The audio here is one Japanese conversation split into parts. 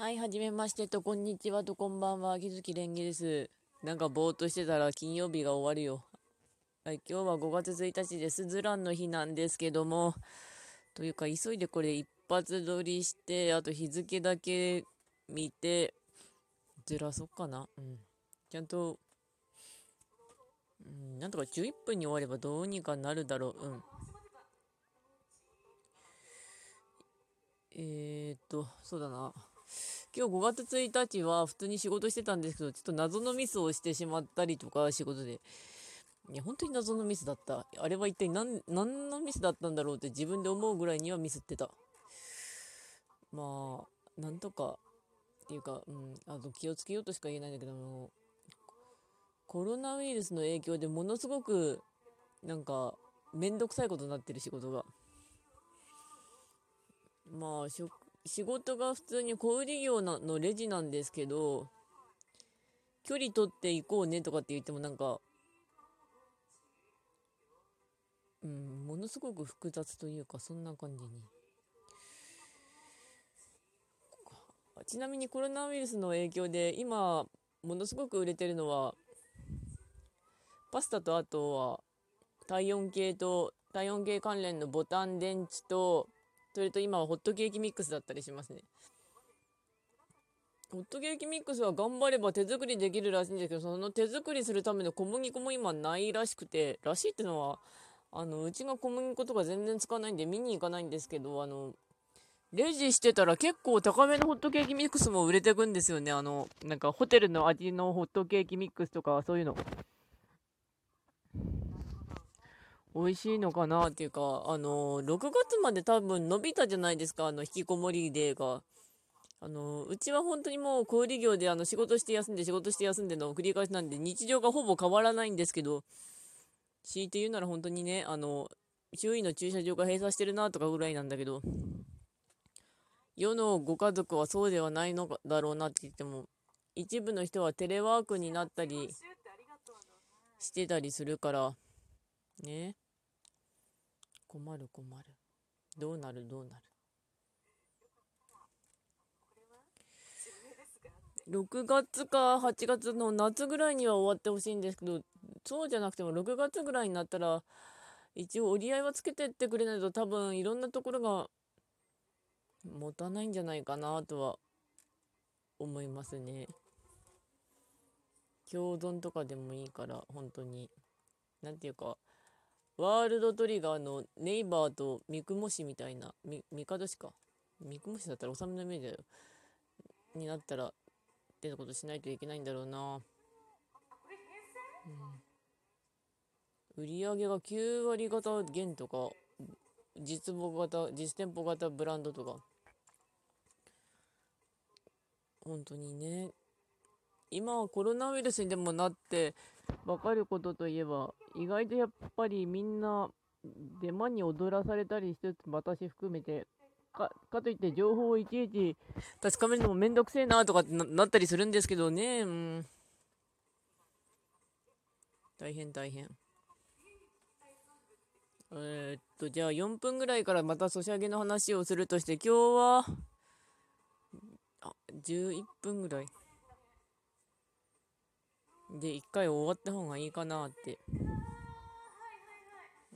はい、はじめましてと、こんにちはと、こんばんは、木月蓮華です。なんかぼーっとしてたら金曜日が終わるよ。はい、今日は5月1日でスズランの日なんですけども、というか、急いでこれ一発撮りして、あと日付だけ見て、ずらそっかな。うん。ちゃんと、うん、なんとか11分に終わればどうにかなるだろう。うん。えー、っと、そうだな。今日5月1日は普通に仕事してたんですけど、ちょっと謎のミスをしてしまったりとか、仕事で。いや、本当に謎のミスだった。あれは一体何、何のミスだったんだろうって自分で思うぐらいにはミスってた。まあ、なんとか、っていうか、うん、あと気をつけようとしか言えないんだけどもコロナウイルスの影響でものすごく、なんか、めんどくさいことになってる仕事が。まあ、職仕事が普通に小売業のレジなんですけど、距離取っていこうねとかって言ってもなんか、うん、ものすごく複雑というか、そんな感じに。ちなみにコロナウイルスの影響で今、ものすごく売れてるのは、パスタとあとは体温計と体温計関連のボタン電池とそれと今はホットケーキミックスだったりしますね。ホットケーキミックスは頑張れば手作りできるらしいんですけど、その手作りするための小麦粉も今ないらしくて、らしいってのは、あの、うちが小麦粉とか全然使わないんで見に行かないんですけど、あの、レジしてたら結構高めのホットケーキミックスも売れてくんですよね。あの、なんかホテルの味のホットケーキミックスとかそういうの。美味しいのかなっていうか、あの、6月まで多分伸びたじゃないですか、あの、引きこもりデーが。あの、うちは本当にもう小売業であの仕事して休んで仕事して休んでの繰り返しなんで日常がほぼ変わらないんですけど、強いて言うなら本当にね、あの、周囲の駐車場が閉鎖してるなとかぐらいなんだけど、世のご家族はそうではないのだろうなって言っても、一部の人はテレワークになったりしてたりするから、ね。困る困る。どうなるどうなる。6月か8月の夏ぐらいには終わってほしいんですけど、そうじゃなくても6月ぐらいになったら、一応折り合いはつけてってくれないと多分いろんなところが持たないんじゃないかなとは思いますね。共存とかでもいいから、本当に。なんていうか、ワールドトリガーのネイバーとミクモシみたいな、ミミカドシか。ミクモシだったら納めのイメージだよ。になったら、ってことしないといけないんだろうな。うん、売上が9割型減とか、実母型、実店舗型ブランドとか。本当にね。今はコロナウイルスにでもなって分かることといえば、意外とやっぱりみんなデマに踊らされたりしつつ、私含めて、か、かといって情報をいちいち確かめるのもめんどくせえなとかってなったりするんですけどね、うん。大変大変。えー、っと、じゃあ4分ぐらいからまたソシャゲの話をするとして、今日は、11分ぐらい。で、一回終わった方がいいかなって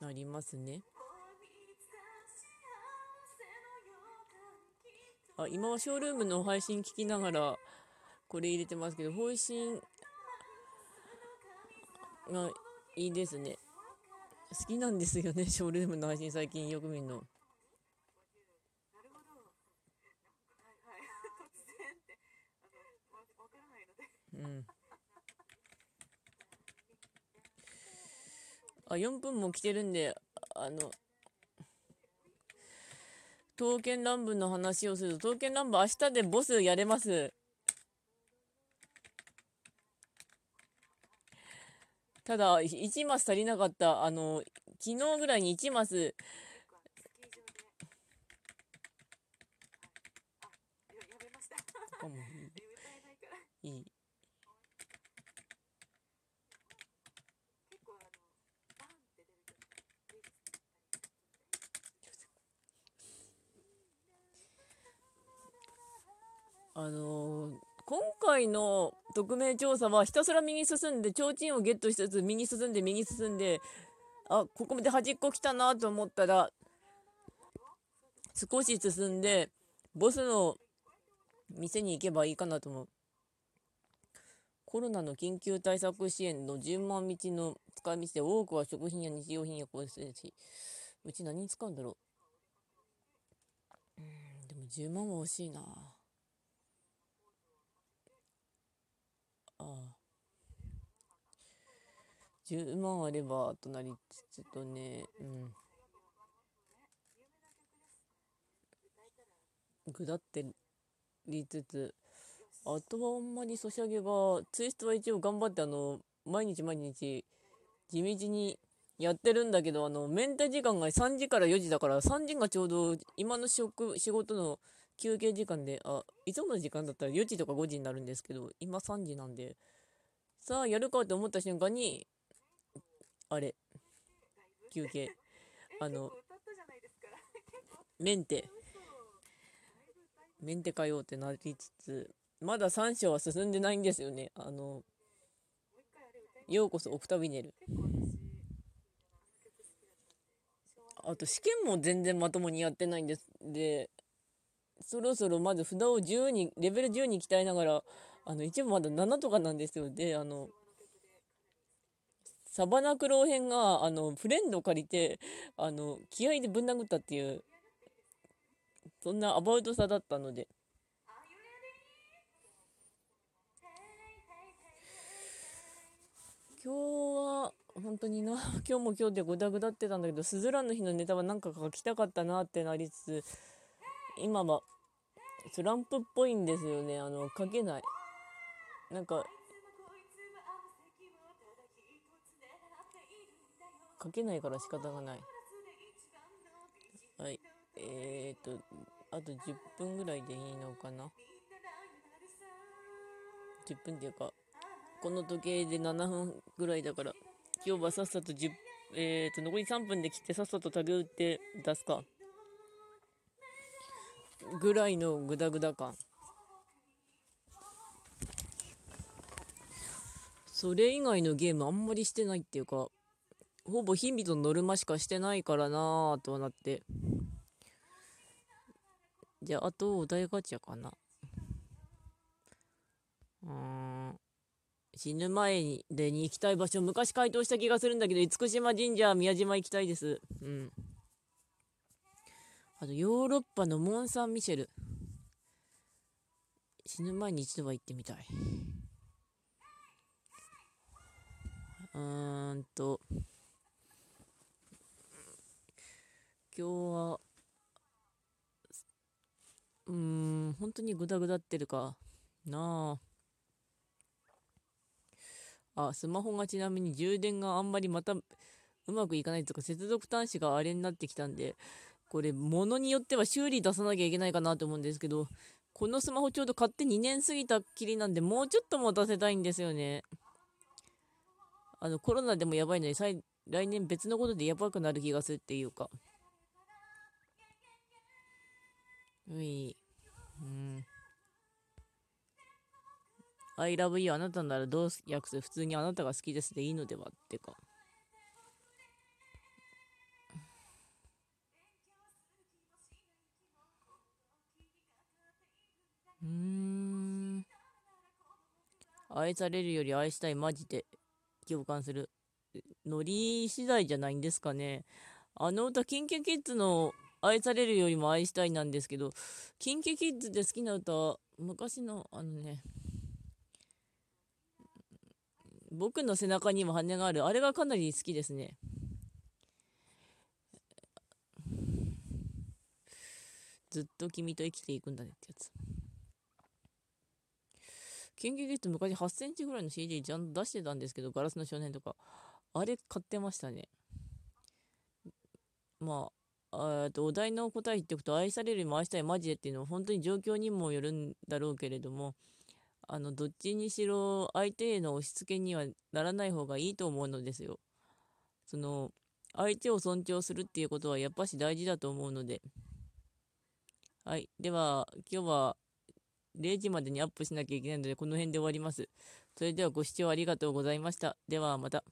なりますね。あ、今はショールームの配信聞きながらこれ入れてますけど、配信がいいですね。好きなんですよね、ショールームの配信最近よく見るの。うん。あ、4分も来てるんで、あの、刀剣乱舞の話をすると、刀剣乱舞明日でボスやれます。ただ、1マス足りなかった。あの、昨日ぐらいに1マス、いい。あのー今回の匿名調査はひたすら右進んで提灯をゲットしつつ右進んで右進んであここまで端っこ来たなと思ったら少し進んでボスの店に行けばいいかなと思う。コロナの緊急対策支援の10万道の使い道で多くは食品や日用品や構成しうち何に使うんだろう。うんでも10万は欲しいな。ああ。10万あればとなりつつとね。うん。ぐだってりつつ。あとはあんまりソシャゲがツイストは一応頑張ってあの毎日毎日地道にやってるんだけどあのメンテ時間が3時から4時だから3時がちょうど今の職仕事の休憩時間であいつもの時間だったら4時とか5時になるんですけど今3時なんでさあやるかと思った瞬間にあれ休憩。あのメンテ。メンテかよってなりつつまだ3章は進んでないんですよね。あのようこそオクタビネル。あと試験も全然まともにやってないんです。でそろそろまず札を10にレベル10に鍛えながらあの一部まだ7とかなんですよ。であのサバナクロー編があのフレンド借りてあの気合でぶん殴ったっていうそんなアバウトさだったので。今日は本当にな 今日も今日でグダグダってたんだけどスズランの日のネタは何か書きたかったなってなりつつ今はスランプっぽいんですよね。あの書けない。なんか書けないから仕方がない。はい。えー、っとあと10分ぐらいでいいのかな。10分っていうかこの時計で7分ぐらいだから今日はさっさと10えー、と残り3分で切ってさっさとタグ打って出すか。ぐらいのグダグダ感。それ以外のゲームあんまりしてないっていうかほぼ日々とノルマしかしてないからなぁとはなって。じゃああとお題ガチャかな。うん。死ぬ前にでに行きたい場所昔回答した気がするんだけど厳島神社宮島行きたいです。うん。あとヨーロッパのモン・サン・ミシェル。死ぬ前に一度は行ってみたい。うーんと。今日はうーん本当にグダグダってるかなあ。あスマホがちなみに充電があんまりまたうまくいかないとか接続端子があれになってきたんでこれ物によっては修理出さなきゃいけないかなと思うんですけどこのスマホちょうど買って2年過ぎたっきりなんでもうちょっと持たせたいんですよね。あのコロナでもやばいのに来年別のことでやばくなる気がするっていうか。うい。うん。I love you あなたならどう訳す普通にあなたが好きですでいいのではってか。うーん。愛されるより愛したい。マジで。共感する。ノリ次第じゃないんですかね。あの歌キンキキッズの愛されるよりも愛したいなんですけどキンキキッズで好きな歌昔のあのね僕の背中にも羽がある。あれがかなり好きですね。ずっと君と生きていくんだねってやつ。研究キッズ昔8センチぐらいの CD ちゃんと出してたんですけどガラスの少年とかあれ買ってましたねまああとお題の答え言っておくと愛されるよりも愛したいマジでっていうのは本当に状況にもよるんだろうけれどもあのどっちにしろ相手への押し付けにはならない方がいいと思うのですよ。その相手を尊重するっていうことはやっぱし大事だと思うので。はい。では、今日は0時までにアップしなきゃいけないので、この辺で終わります。それではご視聴ありがとうございました。ではまた。